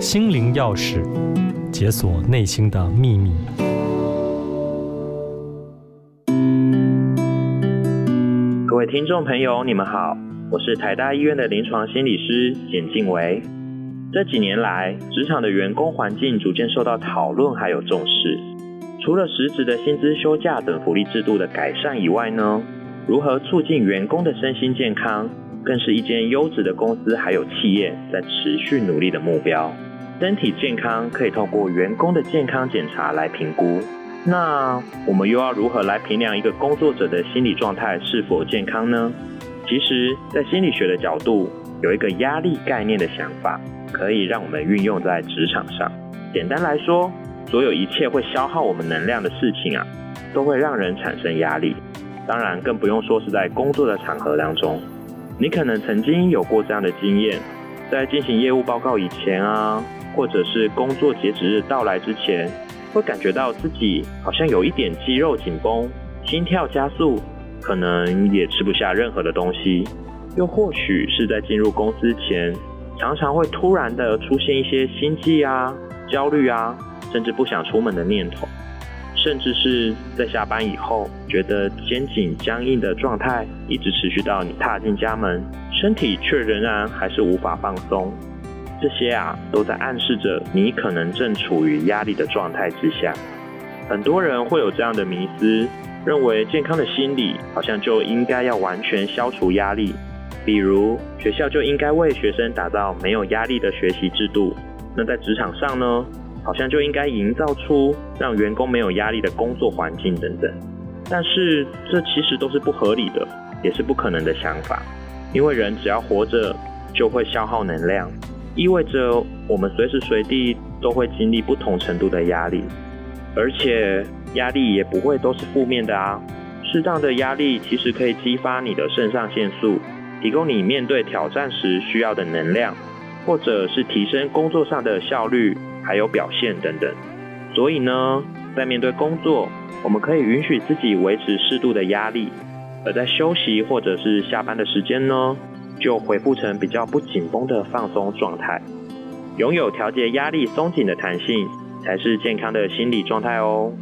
心灵钥匙，解锁内心的秘密。各位听众朋友，你们好，我是台大医院的临床心理师简静维。这几年来，职场的员工环境逐渐受到讨论还有重视。除了实质的薪资、休假等福利制度的改善以外呢，如何促进员工的身心健康，更是一间优质的公司还有企业在持续努力的目标。身体健康可以透过员工的健康检查来评估，那我们又要如何来评量一个工作者的心理状态是否健康呢？其实，在心理学的角度，有一个压力概念的想法。可以让我们运用在职场上。简单来说，所有一切会消耗我们能量的事情啊，都会让人产生压力。当然，更不用说是在工作的场合当中。你可能曾经有过这样的经验，在进行业务报告以前啊，或者是工作截止日到来之前，会感觉到自己好像有一点肌肉紧绷，心跳加速，可能也吃不下任何的东西。又或许是在进入公司前。常常会突然的出现一些心悸啊、焦虑啊，甚至不想出门的念头，甚至是在下班以后，觉得肩颈僵硬的状态一直持续到你踏进家门，身体却仍然还是无法放松。这些啊，都在暗示着你可能正处于压力的状态之下。很多人会有这样的迷思，认为健康的心理好像就应该要完全消除压力。比如学校就应该为学生打造没有压力的学习制度，那在职场上呢，好像就应该营造出让员工没有压力的工作环境等等。但是这其实都是不合理的，也是不可能的想法。因为人只要活着就会消耗能量，意味着我们随时随地都会经历不同程度的压力，而且压力也不会都是负面的啊。适当的压力其实可以激发你的肾上腺素。提供你面对挑战时需要的能量，或者是提升工作上的效率，还有表现等等。所以呢，在面对工作，我们可以允许自己维持适度的压力，而在休息或者是下班的时间呢，就恢复成比较不紧绷的放松状态。拥有调节压力松紧的弹性，才是健康的心理状态哦。